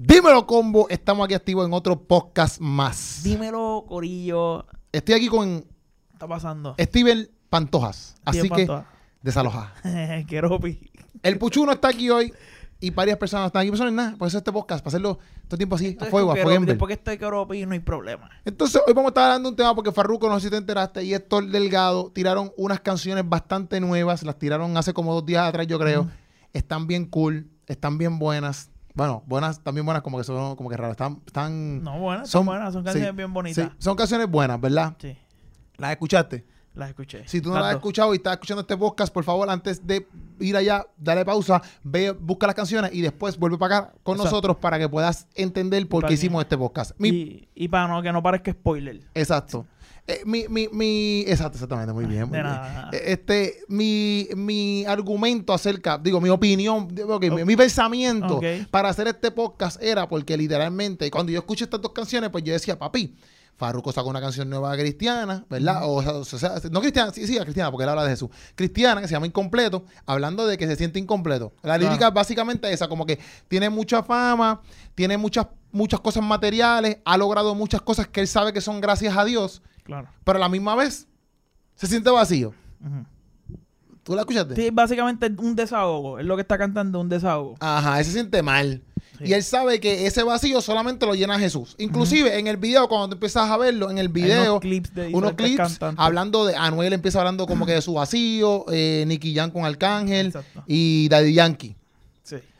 Dímelo, combo. Estamos aquí activos en otro podcast más. Dímelo, Corillo. Estoy aquí con ¿Qué está pasando? Steven Pantojas. Así Steven que, Pantoja. desaloja. Keropi. El Puchuno está aquí hoy y varias personas están aquí. Es nada. Por eso este podcast, para hacerlo todo el tiempo así, a fuego, a fuego. Después que estoy Keropi no hay problema. Entonces, hoy vamos a estar hablando de un tema porque Farruko, no sé si te enteraste, y Héctor Delgado tiraron unas canciones bastante nuevas. Las tiraron hace como dos días atrás, yo creo. Están bien cool, están bien buenas. Bueno, buenas, también buenas, como que son como que raras. Están, están No, buenas, Son- son buenas, son canciones sí, bien bonitas. sí, son canciones buenas, ¿verdad? Sí. ¿Las escuchaste? las escuché. Si tú no Las las has escuchado y estás escuchando este podcast, por favor, antes de ir allá, dale pausa, ve, busca las canciones y después vuelve para acá con Exacto. nosotros para que puedas entender por qué hicimos este podcast. Mi- Y, y para no, que no parezca spoiler. Exacto. Eh, mi, mi, mi, exacto, exactamente, muy bien. muy De bien. Eh, Este, mi, mi argumento acerca, digo, mi opinión, ok, mi, mi pensamiento para hacer este podcast era porque literalmente, cuando yo escuché estas dos canciones, pues yo decía, papi, Farruko sacó una canción nueva cristiana, ¿verdad? O, o sea, no cristiana, sí, sí, cristiana, porque él habla de Jesús. Cristiana, que se llama Incompleto, hablando de que se siente incompleto. La Claro. lírica es básicamente esa, como que tiene mucha fama, tiene muchas, muchas cosas materiales, ha logrado muchas cosas que él sabe que son gracias a Dios, Claro. pero a la misma vez se siente vacío. ¿Tú la escuchaste? Sí, básicamente un desahogo. Es lo que está cantando, un desahogo. Ajá, él se siente mal. Sí. Y él sabe que ese vacío solamente lo llena Jesús. Inclusive en el video, cuando tú empiezas a verlo, en el Hay video, unos clips de unos diferentes clips cantantes. hablando de Anuel empieza hablando como que de su vacío, eh, Nicky Jam con Arcángel Exacto. y Daddy Yankee.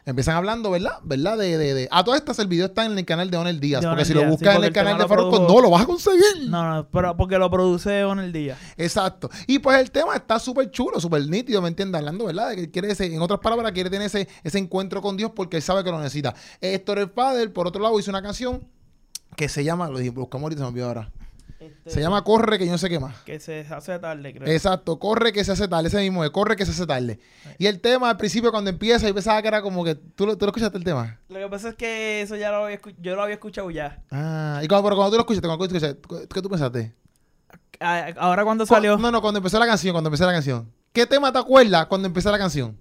Empiezan hablando, ¿verdad? ¿Verdad? De, de, de- A todas estas, el video está en el canal de Onel Díaz. De porque Onel si lo Díaz, sí, buscas en el el canal de Farruko, produjo- no lo vas a conseguir. No, no, pero porque lo produce en el día. Exacto. Y pues el tema está súper chulo, súper nítido, ¿me entiendes? Hablando, ¿verdad? De que quiere ese, en otras palabras, quiere tener ese, ese encuentro con Dios porque él sabe que lo necesita. Héctor el Padre, por otro lado, hizo una canción que se llama, lo dije, buscamos ahorita, se me olvidó ahora. Este, Se llama Corre, que yo no sé qué más. Que se hace tarde, creo. Exacto, corre que se hace tarde, ese mismo es, corre que se hace tarde. Y el tema al principio cuando empieza, yo pensaba que era como que, ¿tú lo, tú lo escuchaste el tema? Lo que pasa es que eso ya lo había yo lo había escuchado ya. Ah, y cuando, pero cuando tú lo escuchaste, cuando tú lo escuchaste, ¿qué tú pensaste? Ah, Ahora cuando Cu- salió, No, no, cuando empezó la canción, cuando empezó la canción. ¿Qué tema te acuerdas cuando empezó la canción?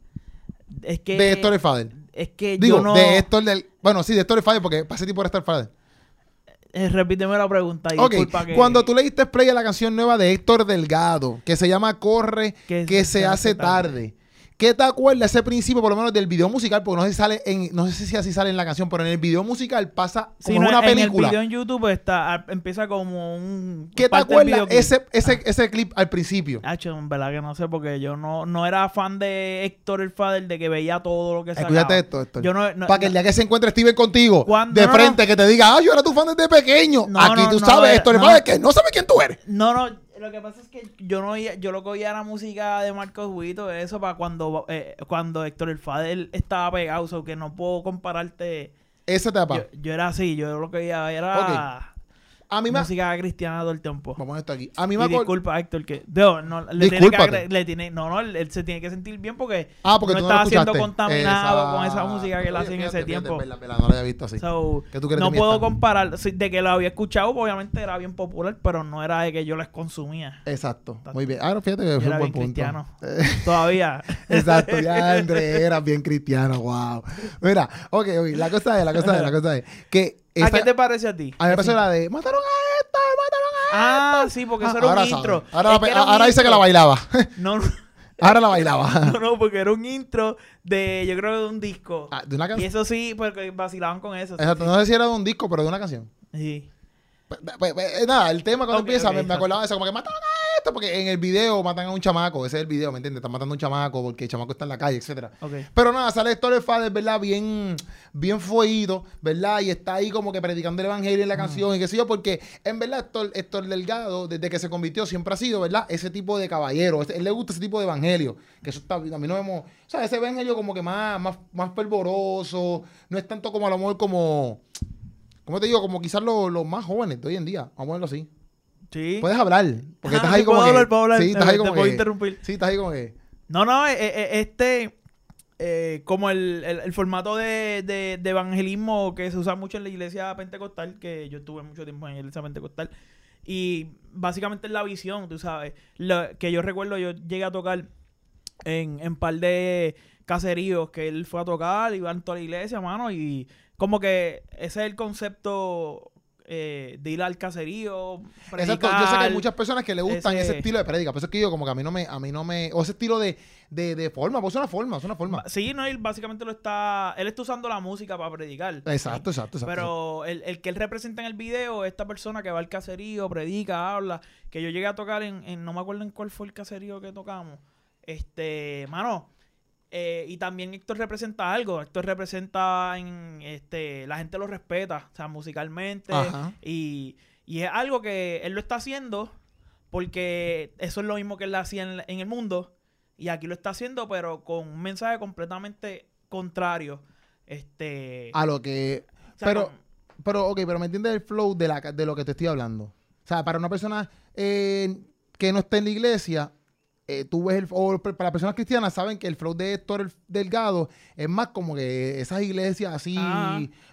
es que De Héctor el Fader. es que Digo, yo no de Héctor del. Bueno, sí, de Héctor el Fader, porque pasé tiempo era Héctor Fader. Eh, repíteme la pregunta y que cuando tú le diste play a la canción nueva de Héctor Delgado, que se llama Corre, que, se, hace tarde. ¿Qué te acuerdas ese principio, por lo menos, del video musical? Porque no sé si sale en, no sé si así sale en la canción, pero en el video musical pasa Sí, como no, una en película. el video en YouTube está ah, empieza como un ¿Qué te acuerdas ese, ese, ese clip al principio? Hacho, en verdad que no sé porque yo no, no era fan de Héctor el Fader de que veía todo lo que sacaba. Escúchate esto, Héctor. Yo no, no- Para que el día que se encuentre Steven contigo, Cuando- de frente, que te diga, ah, yo era tu fan desde pequeño. Aquí tú sabes, eh, Héctor el. Fader, que no sabe quién tú eres. No, no, lo que pasa es que yo no oía, yo lo que oía era música de Marcos Huito, eso para cuando eh, cuando Héctor el Fader estaba pegado, so que no puedo compararte. Esa etapa. Yo, yo era así, yo lo que oía era a mí me... música cristiana todo el tiempo. Vamos a esto aquí. A mí me disculpa, Héctor, que no, no, le tiene que le tiene, no, no, él, se tiene que sentir bien porque, Ah, porque no no estaba siendo contaminado con esa música que él hacía en fíjate, ese fíjate, tiempo. verdad, verdad, no lo había visto así. So, ¿Qué tú crees no puedo comparar, de que lo había escuchado, obviamente era bien popular, pero no era de que yo les consumía. Exacto. Muy bien. Ahora fíjate que fue un buen bien punto. cristiano. Todavía. Exacto, ya André era bien cristiano, wow. Mira, ok, ok, la cosa es, la cosa es, la cosa es que ¿A esta- qué te parece a ti? a mí me pasó la de mataron a esto, mataron a Ah, sí, porque eso Ah, era ahora un intro. Ahora, Es la- que era un ahora dice que la bailaba. No, no, ahora la bailaba. no, no, porque era un intro de, yo creo, de un disco. Ah, de una y canción. eso sí, porque vacilaban con eso. Exacto, sí. no sé si era de un disco, pero de una canción. Sí. Pues, pues, pues, nada, el tema cuando Ok, empieza, me, acordaba de eso, como que mataron a esto, porque en el video matan a un chamaco, ese es el video, ¿me entiendes? Están matando a un chamaco porque el chamaco está en la calle, etcétera. Pero nada, sale el Fader, ¿verdad? Bien, bien fuedo, ¿verdad? Y está ahí como que predicando el evangelio en la canción y qué sé yo, porque en verdad Héctor, Héctor Delgado, desde que se convirtió, siempre ha sido, ¿verdad? Ese tipo de caballero. Él le gusta ese tipo de evangelio. Que eso está, a mí no vemos. O sea, ese evangelio como que más, más, más fervoroso. No es tanto como a lo mejor como. ¿Cómo te digo? Como quizás los, los más jóvenes de hoy en día. Vamos a ponerlo así. Sí. Puedes hablar. Porque Ah, estás ahí como puedo que. hablar, puedo hablar. Sí, estás Te- ahí te como puedo que. interrumpir. Sí, estás ahí como que. No, no, eh, eh, este, eh, como el, el- el formato de, de- de evangelismo que se usa mucho en la iglesia pentecostal, que yo estuve mucho tiempo en la iglesia pentecostal, y básicamente es la visión, tú sabes, Lo- que yo recuerdo, yo llegué a tocar en, en par de caseríos que él fue a tocar, iban toda la iglesia, mano, y como que ese es el concepto eh, de ir al caserío. Exacto, yo sé que hay predicar. muchas personas que le gustan ese- ese, estilo de prédica. Por eso es que yo como que a mí no me, a mí no me, o ese estilo de, de, de forma, pues es una forma, es una forma. Sí, no, él básicamente lo está. Él está usando la música para predicar. Exacto, exacto, exacto. Pero el, el que él representa en el video, esta persona que va al caserío, predica, habla, que yo llegué a tocar en, en- no me acuerdo en cuál fue el caserío que tocamos. Este, mano, eh, y también Héctor representa algo. Héctor representa en, este, la gente lo respeta, o sea, musicalmente. Y, y es algo que él lo está haciendo porque eso es lo mismo que él hacía en, en el mundo. Y aquí lo está haciendo, pero con un mensaje completamente contrario. Este. A lo que, o sea, pero- con- pero, ok, pero me entiendes el flow de, la, de lo que te estoy hablando. O sea, para una persona eh, que no está en la iglesia, eh, tú ves el, o para las personas cristianas saben que el flow de Héctor el- Delgado es más como que esas iglesias así,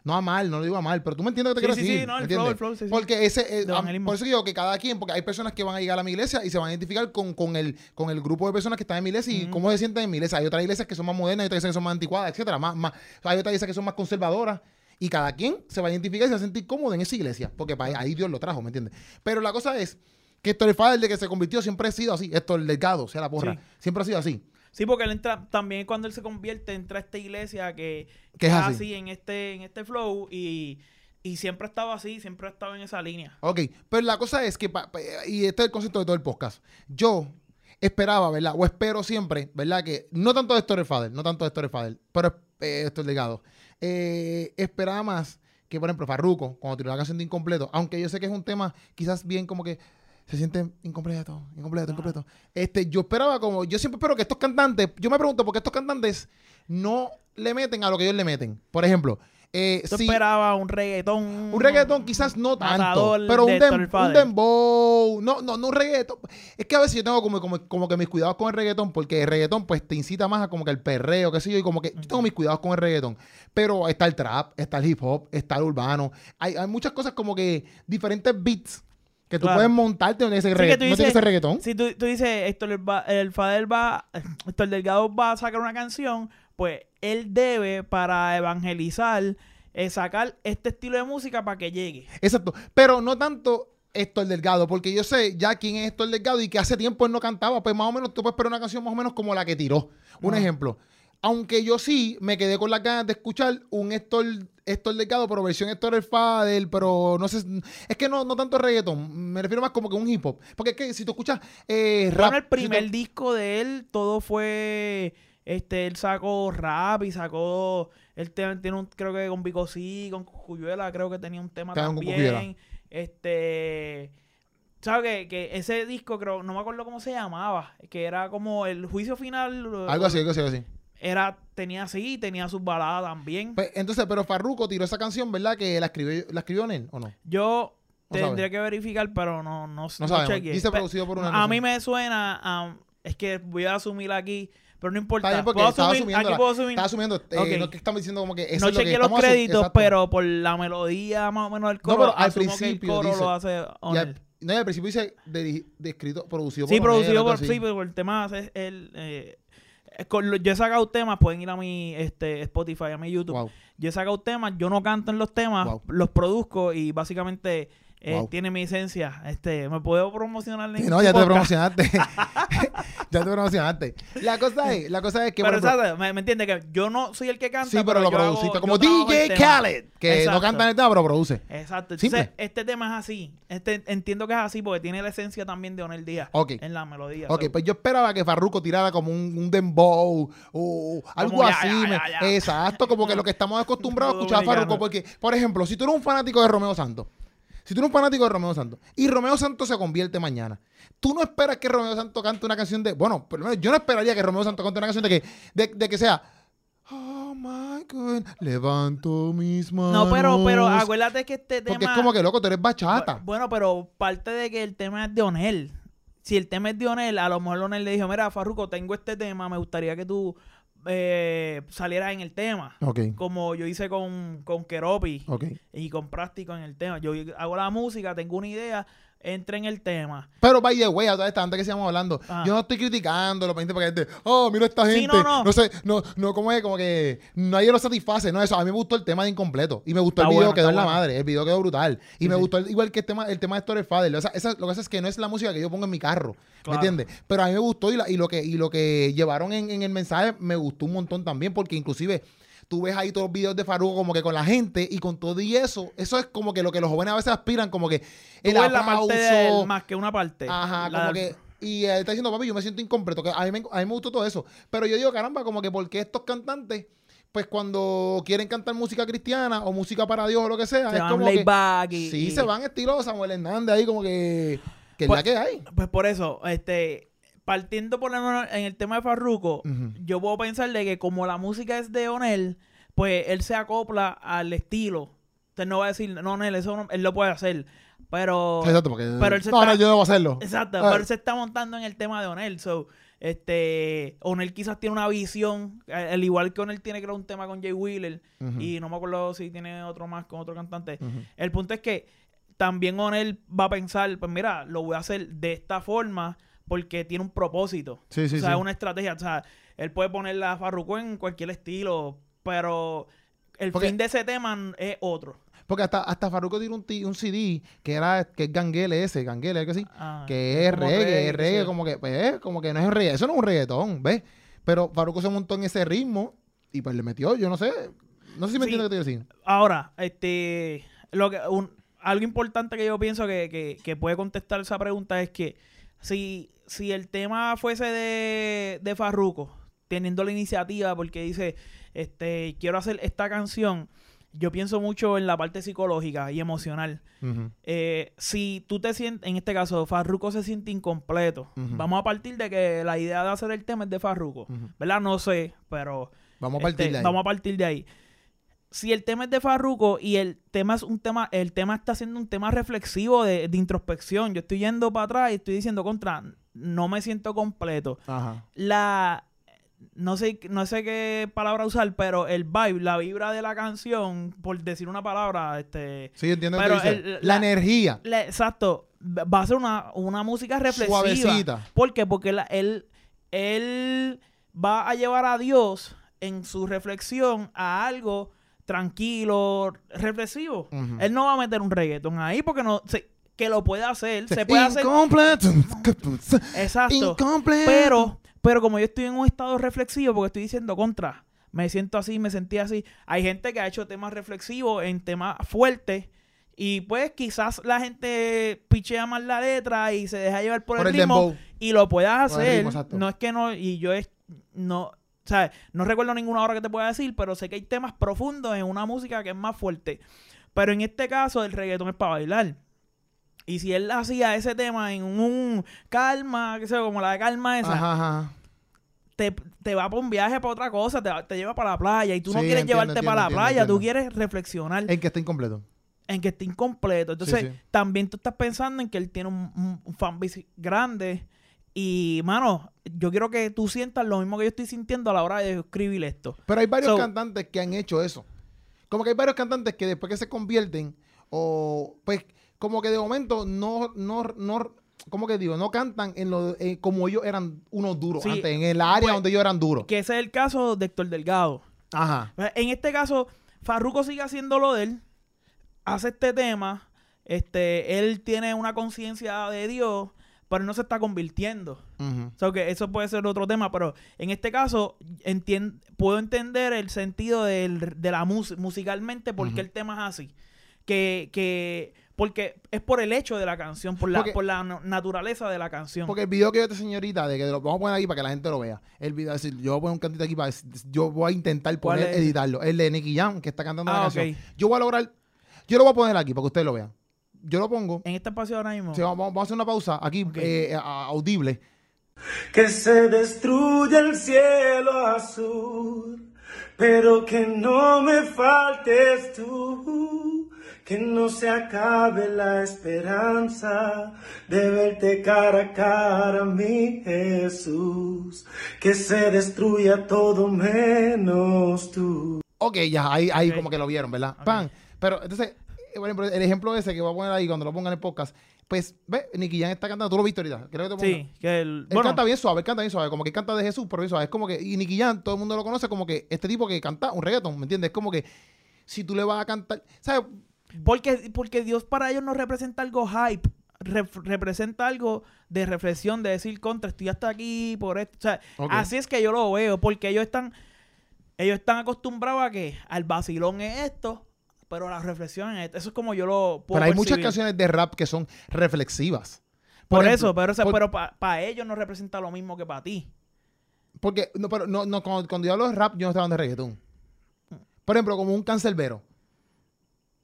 no a mal, no lo digo a mal, pero tú me entiendes que Sí, te sí, quiero sí, decir. no, ¿me el flow, el flow, sí, sí. Porque ese, eh, por eso digo que cada quien, porque hay personas que van a llegar a mi iglesia y se van a identificar con, con, el, con el grupo de personas que están en mi iglesia y cómo se sienten en mi iglesia. Hay otras iglesias que son más modernas, hay otras iglesias que son más anticuadas, etcétera. Más, más, hay otras iglesias que son más conservadoras. Y cada quien se va a identificar y se va a sentir cómodo en esa iglesia. Porque para ahí Dios lo trajo, ¿me entiendes? Pero la cosa es que Héctor el Fader, de que se convirtió, siempre ha sido así. Héctor el Delgado, sea, la porra. Sí. Siempre ha sido así. Sí, porque él entra, también cuando él se convierte, entra a esta iglesia que, Que es está así. en este, en este flow y, y siempre ha estado así, siempre ha estado en esa línea. Ok, pero la cosa es que, pa- pa- y este es el concepto de todo el podcast, yo esperaba, ¿verdad? O espero siempre, ¿verdad? Que no tanto de Héctor Fader, no tanto de Héctor Fader, pero eh, Héctor Delgado. Eh, esperaba más que, por ejemplo, Farruko, cuando tiró la canción de Incompleto, aunque yo sé que es un tema quizás bien como que se siente incompleto, incompleto, incompleto. Este, yo esperaba como, yo siempre espero que estos cantantes, yo me pregunto por qué estos cantantes no le meten a lo que ellos le meten. Por ejemplo, eh, Yo si- esperaba un reggaetón. un reggaetón quizás no tanto, pero un, dem- un dembow, no, no, no un reggaetón. Es que a veces yo tengo como, como, como que mis cuidados con el reggaetón, porque el reggaetón pues te incita más a como que el perreo, qué sé yo, y como que yo tengo mis cuidados con el reggaetón. Pero está el trap, está el hip hop, está el urbano. Hay, hay muchas cosas como que diferentes beats que tú Claro. puedes montarte donde ese Sí, reggaetón. no tiene reggaetón. Si tú, tú dices, Héctor el, va- el Fader va, Héctor Delgado va a sacar una canción, pues él debe para evangelizar, eh, sacar este estilo de música para que llegue. Exacto. Pero no tanto Héctor Delgado, porque yo sé ya quién es Héctor Delgado y que hace tiempo él no cantaba. Pues más o menos tú puedes esperar una canción más o menos como la que tiró. Un ejemplo. Aunque yo sí me quedé con las ganas de escuchar un Héctor, Héctor Delgado, pero versión Héctor el Fader, pero no sé. Es que no, no tanto reggaetón. Me refiero más como que un hip hop. Porque es que si tú escuchas eh, rap. Bueno, el si primer tú- disco de él, todo fue. Este, él sacó rap y sacó. Él tiene un, creo que con Vico sí, con Cuyuela, creo que tenía un tema también. Este. ¿Sabes que, que ese disco, creo, no me acuerdo cómo se llamaba, que era como el juicio final. Algo así, algo así, algo así. Era, tenía así, tenía sus baladas también. Pues, entonces, pero Farruko tiró esa canción, ¿verdad? Que la escribió, la escribió en él, ¿o no? Yo No tendría sabe. que verificar, pero no, no, no chequeé. Dice producido por una A no mí me suena a... Es que voy a asumir aquí, pero no importa. Está bien porque Puedo asumir- aquí la- puedo asumir. Estaba asumiendo, eh, Ok. no es que estamos diciendo como que eso no es lo que los créditos, exacto. pero por la melodía más o menos del coro, pero al asumo que el principio coro dice- lo hace Y al, no, al principio dice de, de escrito, producido Sí, por Onel, producido por... Sí, pero el tema es el... eh, con lo- yo he sacado temas, pueden ir a mi este, Spotify, a mi YouTube. Wow. Yo he sacado temas, yo no canto en los temas, Wow. los produzco y básicamente eh, Wow. tiene mi esencia. Este, me puedo promocionar en Sí, mi no, ya te promocionaste. ya te promocionaste. La cosa es, la cosa es que Pero por ejemplo, ¿sabes? me, me entiende que yo no soy el que canta, sí, pero lo produciste como DJ tema. Khaled, que no canta en el tema, pero produce. Exacto. Entonces, Simple. este tema es así. Este entiendo que es así porque tiene la esencia también de Onel Díaz en la melodía. Ok, So, pues yo esperaba que Farruko tirara como un, un dembow o algo ya, así. ya, ya. Exacto, como que lo que estamos acostumbrados a escuchar a. Farruko. Porque, por ejemplo, si tú eres un fanático de Romeo Santos, si tú eres un fanático de Romeo Santos y Romeo Santos se convierte mañana, tú no esperas que Romeo Santos cante una canción de. Bueno, por lo menos yo no esperaría que Romeo Santos cante una canción de que, de, de que sea. Oh my God, levanto mis manos. no, pero, pero acuérdate que este tema. Porque es como que loco, tú eres bachata. Bueno, pero parte de que el tema es de Onel. Si el tema es de Onel, a lo mejor Onel le dijo, mira, Farruko, tengo este tema, me gustaría que tú eh, salieras en el tema. Ok, Como yo hice con, con Keropi ok. y con Práctico en el tema. Yo hago la música, tengo una idea, entre en el tema. Pero by the way, a toda esta antes que sigamos hablando, Ajá. yo no estoy criticando los 20 porque gente, oh, mira esta Sí, gente. no, no. no sé, no, no, como es, como que nadie lo satisface, no eso. A mí me gustó el tema de incompleto. Y me gustó Está el video, bueno, quedó en la madre. El video quedó brutal. Y Sí, me sí. gustó el- igual que el tema, el tema de Story Father. O sea, esa- lo que pasa es que no es la música que yo pongo en mi carro. Claro. ¿Me entiendes? Pero a mí me gustó y, la- y lo que, y lo que llevaron en, en el mensaje me gustó un montón también, porque inclusive. Tú ves ahí todos los videos de Farruko como que con la gente y con todo y eso, eso es como que lo que los jóvenes a veces aspiran, como que el ves la parte de él aplauso, más que una parte. Ajá, La- como que. Y él está diciendo, papi, yo me siento incompleto. Que a, mí me, a mí me gustó todo eso. Pero yo digo, caramba, como que porque estos cantantes, pues cuando quieren cantar música cristiana o música para Dios o lo que sea, se es van como que. back y- sí, y- se van estilo Samuel Hernández ahí, como que. Que es Pues- la que hay. Pues por eso, este, partiendo por en el tema de Farruko, yo puedo pensar de que como la música es de Onel, pues él se acopla al estilo. Usted no va a decir, no, Onel, eso no- él lo puede hacer. Pero. Exacto, porque. pero él se no, está- no, yo debo hacerlo. Exacto, Ah. pero él se está montando en el tema de Onel. So, este, Onel quizás tiene una visión, eh, al igual que Onel tiene creo un tema con Jay Wheeler, y no me acuerdo si tiene otro más con otro cantante. El punto es que también Onel va a pensar, pues mira, lo voy a hacer de esta forma porque tiene un propósito. Sí, sí, o sea, sí. es una estrategia. O sea, él puede poner la Farruko en cualquier estilo, pero el Porque- fin de ese tema es otro. Porque hasta, hasta Farruko tiene un, un CD que era que es Ganguele ese, Ganguele, algo así. Ah, que es reggae, reggae, es reggae, como que, pues, como que no es reggae, eso no es un reggaetón, ¿ves? Pero Farruko se montó en ese ritmo y pues le metió, yo no sé, no sé si me entiendes lo que te decir. Ahora, este, lo que, un- algo importante que yo pienso que, que- que puede contestar esa pregunta es que si, si el tema fuese de, de Farruko, teniendo la iniciativa porque dice, este, quiero hacer esta canción, yo pienso mucho en la parte psicológica y emocional. Eh, si tú te sientes, en este caso, Farruko se siente incompleto, vamos a partir de que la idea de hacer el tema es de Farruko. ¿verdad? No sé, pero Vamos a partir este, de ahí. Vamos a partir de ahí. Si el tema es de Farruko y el tema es un tema, el tema está siendo un tema reflexivo de, de introspección. Yo estoy yendo para atrás y estoy diciendo contra, no me siento completo. Ajá. La no sé, no sé qué palabra usar, pero el vibe, la vibra de la canción, por decir una palabra, este Sí, entiendo Pero que el- la, la- energía la- exacto, va a ser una, una música reflexiva. suavecita. ¿Por qué? Porque la- él, él va a llevar a Dios en su reflexión a algo tranquilo, reflexivo. Él no va a meter un reggaeton ahí porque no se- que lo puede hacer, se puede hacer. Incompleto. Exacto. Incompleto. Pero, pero como yo estoy en un estado reflexivo, porque estoy diciendo contra, me siento así, me sentí así. Hay gente que ha hecho temas reflexivos en temas fuertes. Y pues quizás la gente pichea más la letra y se deja llevar por, Por el, ritmo y lo puedas hacer. ritmo, no es que no, y yo es, no, ¿sabes? No recuerdo ninguna hora que te pueda decir, pero sé que hay temas profundos en una música que es más fuerte. Pero en este caso, el reggaetón es para bailar. Y si él hacía ese tema en un calma, que sé como la de calma esa, Ajá, ajá. te, te va para un viaje para otra cosa, te, te lleva para la playa y tú no quieres entiendo, llevarte entiendo, para la entiendo, playa, tú quieres reflexionar En que está incompleto. en que esté incompleto. Entonces, Sí, sí. también tú estás pensando en que él tiene un, un, un fanbase grande. Y, mano, yo quiero que tú sientas lo mismo que yo estoy sintiendo a la hora de escribir esto. Pero hay varios So- cantantes que han hecho eso. Como que hay varios cantantes que después que se convierten, o pues, como que de momento no, no, no, ¿cómo que digo? No cantan en lo, eh, como ellos eran unos duros Sí, antes, en el área pues, donde ellos eran duros. Que ese es el caso de Héctor Delgado. Ajá. En este caso, Farruko sigue haciendo lo de él, hace este tema, este, él tiene una conciencia de Dios, pero no se está convirtiendo. Ujú. O sea, que eso puede ser otro tema, pero en este caso entien- puedo entender el sentido del- de la música musicalmente porque Ujú. el tema es así. Que, que porque es por el hecho de la canción, por la, Porque- por la na- naturaleza de la canción. Porque el video que yo te señorita, de que lo vamos a poner aquí para que la gente lo vea. El video, es decir, yo voy a poner un cantito aquí para yo voy a intentar ¿Cuál poner, editarlo. El de Nicky Jam, que está cantando la Ah, canción. Yo voy a lograr, yo lo voy a poner aquí para que ustedes lo vean. Yo lo pongo. en este espacio ahora mismo. Sí, vamos, vamos a hacer una pausa aquí, eh, a- audible. Que se destruya el cielo azul, pero que no me faltes tú, que no se acabe la esperanza de verte cara a cara, mi Jesús, que se destruya todo menos tú. Ok, ya, ahí, ahí como que lo vieron, ¿verdad? Ok. Pan. Pero entonces, por ejemplo, el ejemplo ese que voy a poner ahí cuando lo pongan en el podcast, pues, ve, Nicky Jam está cantando, tú lo viste ahorita, creo que te. Sí, que el. Él Bueno, canta bien suave, él canta bien suave, como que canta de Jesús, pero bien suave. Es como que, y Nicky Jam, todo el mundo lo conoce como que este tipo que canta un reggaeton, ¿me entiendes? Es como que si tú le vas a cantar, ¿sabes? porque, porque Dios para ellos no representa algo hype. representa algo de reflexión, de decir contra, estoy hasta aquí por esto. O sea, Ok. así es que yo lo veo, porque ellos están, ellos están acostumbrados a que al vacilón es esto, pero la reflexión es esto. Eso es como yo lo puedo Pero hay muchas canciones de rap que son reflexivas. Por, ejemplo, eso, pero, eso- por- pero para ellos no representa lo mismo que para ti. Porque, no, pero no, no, cuando, cuando yo hablo de rap, yo no estoy hablando de reggaetón. Por ejemplo, como un cancerbero.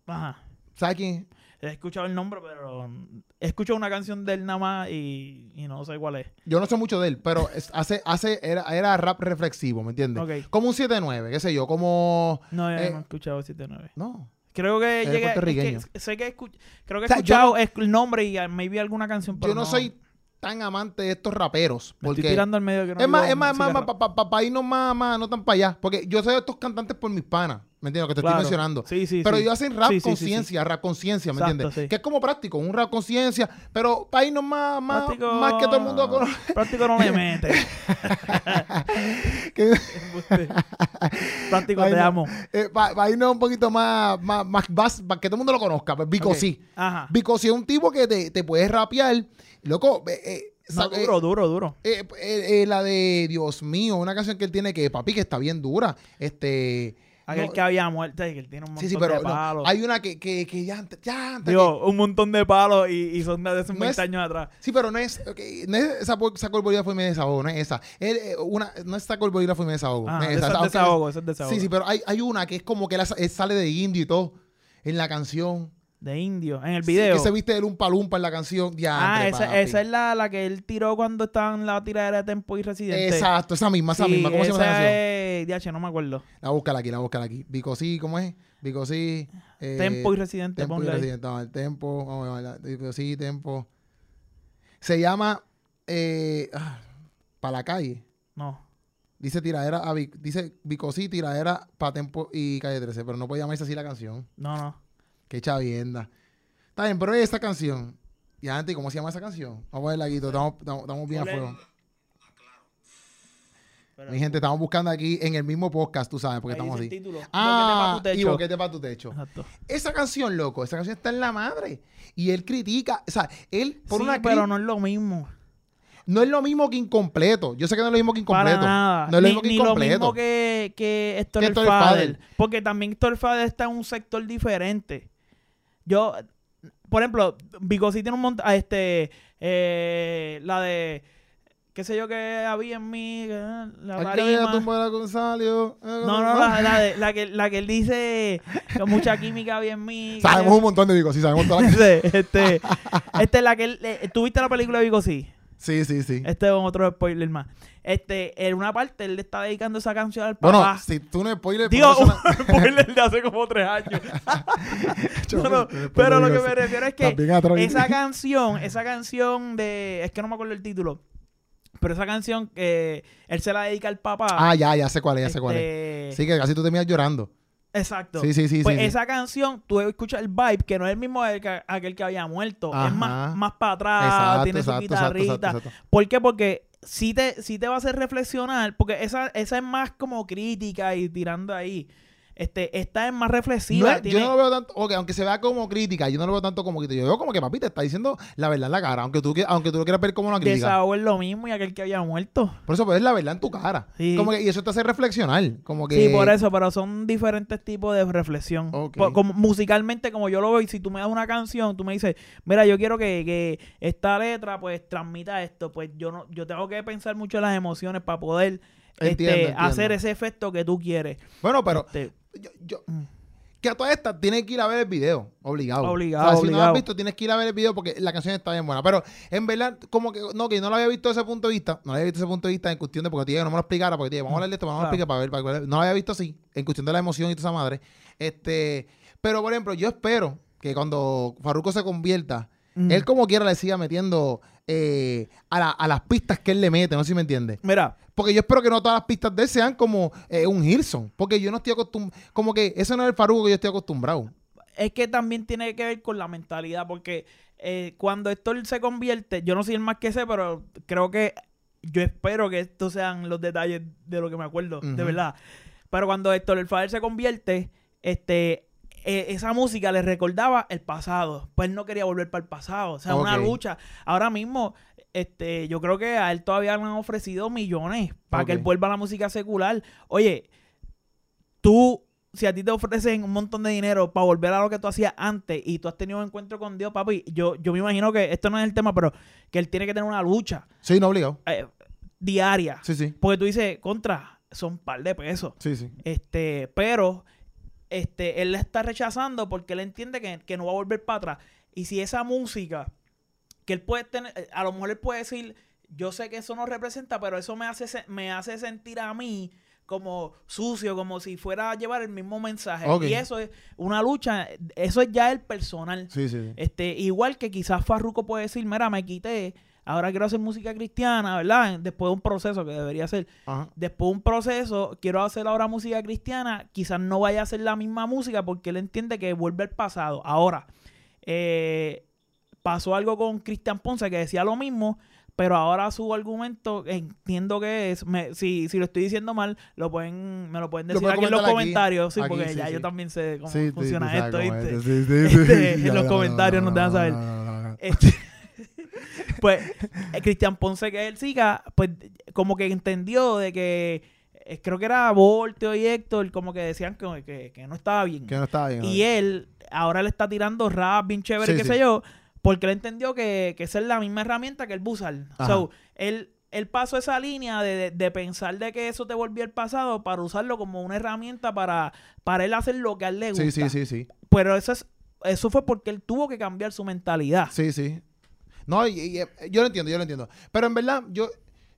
Ajá. ¿Sabes quién? He escuchado el nombre, pero he escuchado una canción de él nada más y, y no sé cuál es. Yo no sé mucho de él, pero es- hace, hace, era, era rap reflexivo, ¿me entiendes? Como un 7-9, qué sé yo, como... No, yo Eh, no he escuchado 79. No. Creo que Es llegué. es que sé que escu- creo que he O sea, escuchado es- el nombre y maybe alguna canción. Pero yo no, soy tan amante de estos raperos. Me Porque estoy tirando al medio que no es más, es más, para irnos más, más, no tan para allá. Porque yo soy de estos cantantes por mis panas, ¿me entiendes? Lo que te Claro. estoy mencionando. Sí, sí, pero sí. ellos hacen rap conciencia, rap conciencia, ¿me Exacto, entiendes? Que es como práctico, un rap conciencia, pero para irnos más, más, Práctico- más que todo el mundo conoce. Práctico no le mete. Práctico, te no. amo. para Eh, irnos un poquito más, más, más, más- para que todo el mundo lo conozca. Pues Vico sí. Ajá. Vico sí es un tipo que te, te puede rapear. Loco, eh, eh, No, duro, duro, duro. Eh, la de Dios mío, una canción que él tiene que, papi, que está bien dura. Este. Aquel no- que había muerto, que él tiene un montón sí, sí, pero de no, palos. hay una que, que, que ya, antes- ya antes Digo, un montón de palos y, y son de hace No 20 es- años atrás. que- sí, pero no es, ok, no es esa, esa corbolita fue mi desahogo, no es esa. Él, eh, una, no es esa corbolita fue mi desahogo. Ah, no es eso esa, es desahogo, eso es desahogo. Sí, sí, pero hay, hay una que es como que él, él sale de indio y todo en la canción. De indio. En el Sí, video. que se viste el un palumpa en la canción. Ah, esa, esa es la, la que él tiró cuando estaban en la tiradera de Tempo y Residente. Exacto, esa misma, esa Sí, misma. ¿Cómo se llama esa canción? es... DH, no me acuerdo. La búscala aquí, la búscala aquí. Vico sí, ¿cómo es? Vico sí. eh, Tempo y Residente, Tempo y. Residente. Vamos a ver, Tempo. Vamos a ver, la- Vico sí, Tempo. Se llama eh, ah, Para la calle. No. Dice tiradera a Vic- dice Vico sí, tiradera para Tempo y Calle 13, pero no puede llamarse así la canción. No, no. Qué chavienda. Está bien, pero esta canción. Y antes, ¿cómo se llama esa canción? Vamos a verla aquí, estamos, estamos, estamos bien a fuego. Mi gente, estamos buscando aquí en el mismo podcast, tú sabes, porque Ahí estamos así. título. Ah, Boquete y boquete para tu techo. Exacto. Esa canción, loco, esa canción está en la madre. Y él critica, o sea, él por sí, una pero no es lo mismo. no es lo mismo que incompleto. Yo sé que no es lo mismo que Para incompleto. nada. No es lo ni mismo que ni lo mismo que, que Héctor Que el. Fader. Porque también Héctor el Fader está en un sector diferente. Yo, por ejemplo, Vico sí tiene un montón. Este, eh, la de. ¿Qué sé yo que había en mí? eh, La tarima. de la González. No, no, la, la, de- la, que, la que él dice que mucha química había en mí. que- Sabemos un montón de Vico, sí, sabemos toda la este, este, este, la que él, eh, ¿Tuviste la película de Vico? Sí. Sí, sí. Este es otro spoiler más. Este, en una parte él le está dedicando esa canción al Bueno, papá. si tú no spoiler, Digo, un spoiler de hace como tres años. No, no, pero lo que me refiero es que esa canción, esa canción de, es que no me acuerdo el título, pero esa canción que él se la dedica al papá. Ah, ya, ya sé cuál es, ya sé cuál es. este, Sí, que casi tú terminas llorando. Exacto. Sí, sí, sí. Pues sí, sí. esa canción, tú escuchas el vibe, que no es el mismo del que- aquel que había muerto. Ajá. Es más, más para atrás, Exacto, tiene su exacto, guitarrita. exacto. ¿Por qué? Porque sí te, sí te va a hacer reflexionar, porque esa, esa es más como crítica y tirando ahí. Este, esta es más No reflexiva. es- tiene- yo no lo veo tanto, ok, aunque se vea como crítica, yo no lo veo tanto como crítica. Yo veo como que papi te está diciendo la verdad en la cara, aunque tú, que- aunque tú lo quieras ver como una crítica. Desahogo es lo mismo y aquel que había muerto. Por eso, pues es la verdad en tu cara. Sí. Como que, y eso te hace reflexionar. Como que. Sí, por eso, pero son diferentes tipos de reflexión. Por- como, musicalmente, como yo lo veo, y si tú me das una canción, tú me dices, mira, yo quiero que, que esta letra pues transmita esto, pues yo no, yo tengo que pensar mucho en las emociones para poder este, Entiendo, entiendo. hacer ese efecto que tú quieres. Bueno, pero Este, yo, yo- que a todas estas tienes que ir a ver el video, obligado. Obligado, O sea, si no lo has visto, tienes que ir a ver el video porque la canción está bien buena. Pero en verdad, como que no, que no lo había visto desde ese punto de vista, no lo había visto desde ese punto de vista en cuestión de porque que no me lo explicara, porque dije, vamos a hablar de esto, vamos a Claro. explicar para ver, para. No lo había visto así, en cuestión de la emoción y toda esa madre. Este, pero por ejemplo, yo espero que cuando Farruko se convierta, mm. él como quiera le siga metiendo eh, a, la- a las pistas que él le mete, no sé si me entiendes. Mira, Porque yo espero que no todas las pistas de él sean como eh, un Hilson. Porque yo no estoy acostumbrado. Como que ese no es el Faruco que yo estoy acostumbrado. es que también tiene que ver con la mentalidad, porque eh, cuando Héctor se convierte, yo no soy el más que sé, pero creo que yo espero que estos sean los detalles de lo que me acuerdo, de verdad. Pero cuando Héctor el Fader se convierte, este, eh, esa música le recordaba el pasado. Pues él no quería volver para el pasado. O sea, una lucha. Ahora mismo, este, yo creo que a él todavía le han ofrecido millones para que él vuelva a la música secular. Oye, tú, si a ti te ofrecen un montón de dinero para volver a lo que tú hacías antes y tú has tenido un encuentro con Dios, papi, yo, yo me imagino que esto no es el tema, pero que él tiene que tener una lucha Sí, no obligado. eh, diaria. Sí, sí. Porque tú dices, contra, son un par de pesos. Sí, sí. Este, pero este, él la está rechazando porque él entiende que, que no va a volver para atrás. Y si esa música que él puede tener, eh, a lo mejor él puede decir, yo sé que eso no representa, pero eso me hace, se- me hace sentir a mí como sucio, como si fuera a llevar el mismo mensaje. Y eso es una lucha, eso es ya el personal. Sí, sí, sí. Este, igual que quizás Farruko puede decir, mira, me quité, ahora quiero hacer música cristiana, ¿verdad? Después de un proceso que debería ser Ajá. después de un proceso, quiero hacer ahora música cristiana, quizás no vaya a hacer la misma música porque él entiende que vuelve al pasado. Ahora, eh, pasó algo con Cristian Ponce que decía lo mismo, pero ahora su argumento entiendo que es, me- si, si lo estoy diciendo mal, lo pueden, me lo pueden decir aquí en los aquí. comentarios, sí, Aquí, porque sí, ya sí. yo también sé cómo funciona esto, ¿viste? en los comentarios no, nos dejan saber. Este, pues eh, Cristian Ponce que él siga, pues como que entendió de que eh, creo que era Volteo y Héctor, como que decían que, que- que no estaba bien. Que no estaba bien. Y él ahora le está tirando rap bien chévere, Sí, qué sí. sé yo, porque él entendió que, que esa es la misma herramienta que usar. Ajá. So, él, él pasó esa línea de, de- de pensar de que eso te volvió el pasado para usarlo como una herramienta para, para él hacer lo que a él le gusta. Sí, sí, sí, sí. Pero eso, es, eso fue porque él tuvo que cambiar su mentalidad. Sí, sí. No, y- y- yo lo entiendo, yo lo entiendo. Pero en verdad, yo,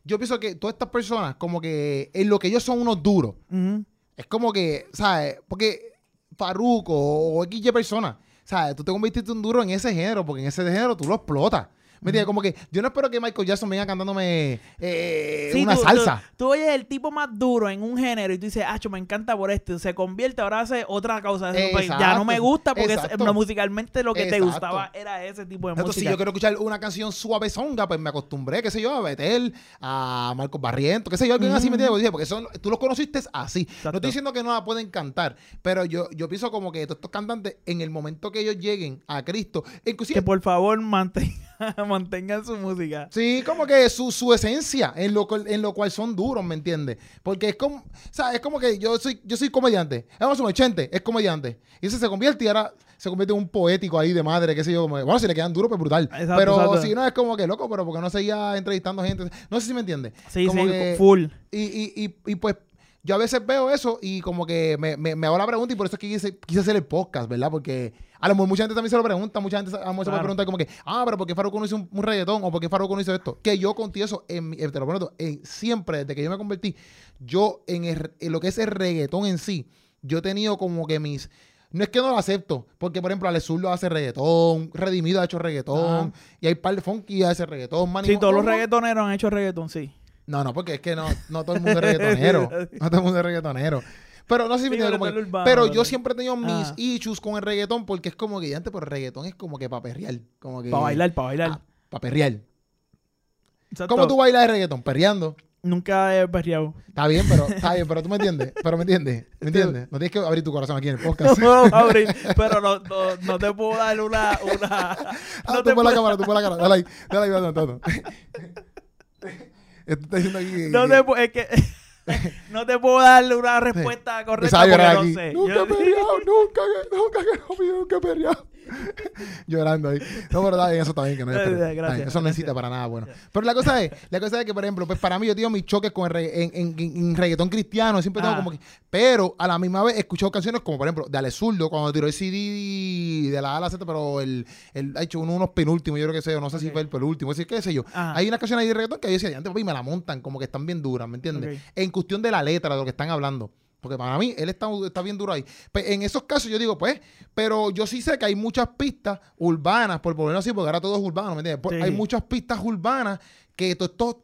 yo pienso que todas estas personas, como que en lo que ellos son unos duros, Ujú. es como que, ¿sabes? Porque Farruko o XY persona, ¿sabes? Tú te convertiste en un duro en ese género, porque en ese género tú lo explotas. ¿Me entiendes? Como que yo no espero que Michael Jackson venga cantándome eh, Sí, una tú- salsa. Tú, tú oyes el tipo más duro en un género y tú dices, acho, me encanta por esto. Se convierte, ahora hace otra causa. Pues, ya Exacto, no me gusta porque es- exacto. musicalmente lo que te Exacto. gustaba era ese tipo de Entonces, si yo quiero escuchar una canción suavezonga, pues me acostumbré, qué sé yo, a Betel, a Marcos Barriento, qué sé yo, alguien así, ¿me entiendes? Porque son, tú los conociste así. No Exacto. estoy diciendo que no la pueden cantar, pero yo, yo pienso como que todos estos cantantes, en el momento que ellos lleguen a Cristo, inclusive Que por favor mantengan, mantengan su música. Sí, como que su, su esencia, en lo, cual- en lo cual son duros, ¿me entiendes? Porque es como, o sea, es como que yo soy, yo soy comediante. Vamos a Chente es comediante. Y ese se convierte y ahora se convierte en un poético ahí de madre, qué sé yo. Como, bueno, si le quedan duros, pues brutal. Exacto, pero exacto. si no, es como que loco, pero porque no seguía entrevistando gente. No sé si me entiendes. Sí, Como sí, que- full. y, y, y, y pues yo a veces veo eso y como que me, me, me hago la pregunta y por eso es que quise, quise hacer el podcast, ¿verdad? Porque a lo mejor mucha gente también se lo pregunta, mucha gente a lo mejor se puede preguntar como que, ah, pero ¿por qué Farruko no hizo un, un reggaetón? ¿O por qué Farruko no hizo esto? Que yo contigo eso, en, mi- te lo prometo, en- siempre desde que yo me convertí, yo en, el- en lo que es el reggaetón en sí, yo he tenido como que mis... No es que no lo acepto, porque por ejemplo Alex lo hace reggaetón, Redimido ha hecho reggaetón, y hay par de funky que hace reggaetón, Manny Sí, todos los reggaetoneros han hecho reggaetón, sí. No, no, porque es que no, no todo el mundo es reggaetonero. no todo el mundo es reggaetonero. Pero no sé si me Sí, pero como que- el urbano, pero yo siempre he tenido mis Ah. issues con el reggaetón porque es como que ya antes, pero el reggaetón es como que para perrear. Como que, Para bailar, para bailar. para perrear. Exacto. ¿Cómo tú bailas de reggaetón? Perreando. Nunca he perreado. Está bien, pero está bien, pero tú me entiendes. Pero me entiendes. ¿Me entiendes? No tienes que abrir tu corazón aquí en el No podcast. puedo abrir, pero no, no, no te puedo dar una... una Ah, no tú te por la cámara, tú por la cámara. Dale ahí, dale ahí, dale, dale, dale. Esto está diciendo aquí. que- No te, pu- es que no te puedo darle una respuesta correcta porque no aquí. sé. Nunca he perreado, nunca, nunca pido, nunca he perreado. Llorando ahí. No, pero está bien, eso está bien, que no haya Gracias, gracias, Eso no necesita para nada bueno. Pero la cosa es, la cosa es que, por ejemplo, pues para mí yo tengo mis choques con el regga- en, en, en- en reggaetón cristiano, siempre tengo Ah. como que. Pero a la misma vez he escuchado canciones como, por ejemplo, de Ale Zurdo, cuando tiró el CD de la A a la Z, pero el, el ha hecho uno, unos penúltimos, yo creo que sé, no sé si fue el penúltimo, así, qué sé yo. Ajá. Hay una canción ahí de reggaetón que yo decía, antes, papi, me la montan, como que están bien duras, ¿me entiendes? En cuestión de la letra, de lo que están hablando. Porque para mí, él está, está bien duro ahí. Pues, en esos casos yo digo, pues, pero yo sí sé que hay muchas pistas urbanas, por ponerlo así, porque ahora todo es urbano, ¿me entiendes? Por- Sí. Hay muchas pistas urbanas que todos estos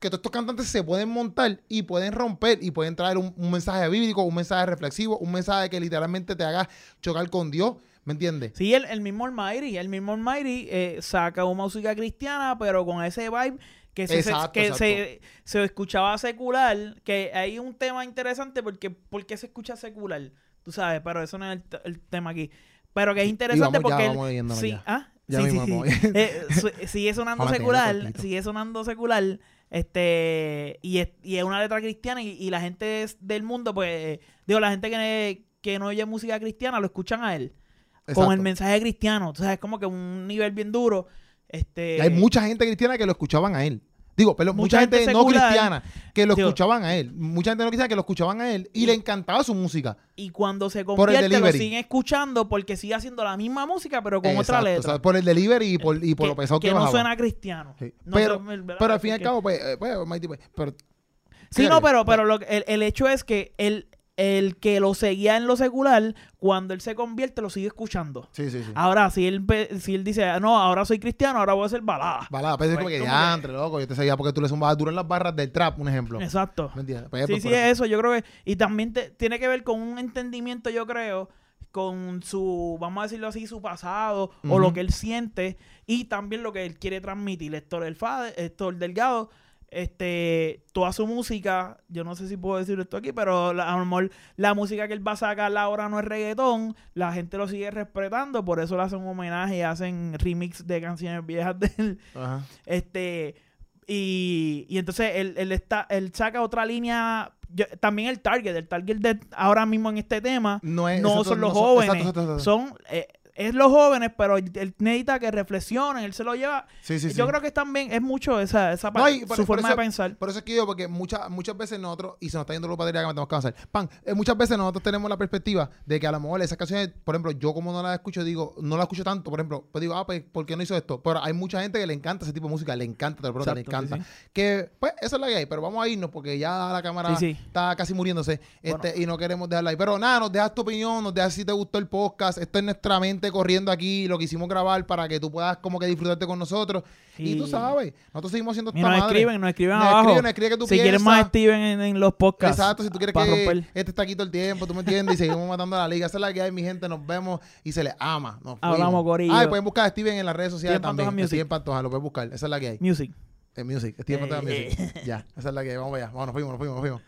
que todos estos cantantes se pueden montar y pueden romper y pueden traer un, un mensaje bíblico, un mensaje reflexivo, un mensaje que literalmente te haga chocar con Dios. ¿Me entiendes? Sí, el, el mismo Almighty, el mismo Almighty eh, saca una música cristiana, pero con ese vibe que, se, Exacto, que exacto. se, se escuchaba secular, que hay un tema interesante porque ¿por qué se escucha secular? Tú sabes, pero eso no es el, el tema aquí. Pero que es interesante vamos porque... él- vamos yéndonos sí, ya. ¿ah? Ya sí, sí, sí. Eh, sigue sonando secular, sigue sonando secular, este, y es, y es una letra cristiana y, y la gente del mundo, pues, digo, la gente que, que no oye música cristiana lo escuchan a él con el mensaje cristiano. O sea, es como que un nivel bien duro. Este, hay mucha gente cristiana que lo escuchaban a él. Digo, pero mucha, Mucha gente, gente no cristiana que lo digo- escuchaban a él. Mucha gente no cristiana que lo escuchaban a él y, Y- le encantaba su música. Y cuando se convierte, lo siguen escuchando porque sigue haciendo la misma música, pero con otra letra. o sea, por el delivery y por, y por que, lo pesado que, que no bajaba. suena cristiano. Sí. No pero, al fin y al cabo, pues, eh, pues, Mighty, pues, pero, Sí, no, pero, pues, pero lo que- el, el hecho es que el, el que lo seguía en lo secular, cuando él se convierte, lo sigue escuchando. Sí, sí, sí. Ahora, si él, si él dice, "Ah, no, ahora soy cristiano, ahora voy a hacer balada. Balada, pero es Pues, como que como diantre, loco. Yo te seguía porque tú le zumbabas duro en las barras del trap, un ejemplo. Exacto. ¿Me entiendes? Pues, Sí, pues, sí, es eso. Yo creo que. Y también te- tiene que ver con un entendimiento, yo creo, con su, vamos a decirlo así, su pasado o lo que él siente y también lo que él quiere transmitir. Héctor, el Fade, Héctor Delgado, este, toda su música, yo no sé si puedo decir esto aquí, pero la- a lo mejor la música que él va a sacar ahora no es reggaetón, la gente lo sigue respetando, por eso le hacen un homenaje y hacen remix de canciones viejas de él. Ajá. Este, y, y entonces él, él está, él saca otra línea. yo- también el target, el target de ahora mismo en este tema No, es, no exacto, son los no jóvenes, exacto, exacto, exacto. son eh, es los jóvenes, pero él necesita que reflexionen, él se lo lleva. Sí, sí, sí. Yo creo que también es mucho esa, esa No, parte, y por- su por forma eso- de pensar. Por eso es que yo, porque muchas muchas veces nosotros, y se nos está yendo la batería que me tenemos que avanzar, pan, eh, muchas veces nosotros tenemos la perspectiva de que a lo mejor esas canciones, por ejemplo, yo como no las escucho, digo, no las escucho tanto, por ejemplo, pues digo, ah, pues, ¿por qué no hizo esto? Pero hay mucha gente que le encanta ese tipo de música, le encanta, te lo le encanta. Que, pues, eso es la que hay, pero vamos a irnos porque ya la cámara está casi muriéndose este, Bueno. y no queremos dejarla ahí. Pero nada, nos dejas tu opinión, nos dejas si te gustó el podcast, esto es nuestra mente corriendo aquí, lo que hicimos grabar para que tú puedas como que disfrutarte con nosotros. Y tú sabes, nosotros seguimos haciendo Y esta nos madre. escriben, nos escriben Nos abajo. escriben, nos escriben que tú si quieren piensas. más Steven en, en los podcasts. Exacto, si tú quieres que romper. este está aquí todo el tiempo, tú me entiendes, y seguimos matando a la liga. Esa es la que hay, mi gente, nos vemos y se les ama. Nos. Hablamos, corillo. Ah, pueden buscar a Steven en las redes sociales Steven también. Steven Pantoja, lo pueden buscar. Esa es la que hay. Music. En Music, Steven Pantoja Eh, Music. Ya, esa es la que hay. Vamos allá. Vamos, nos fuimos, nos fuimos, nos fuimos.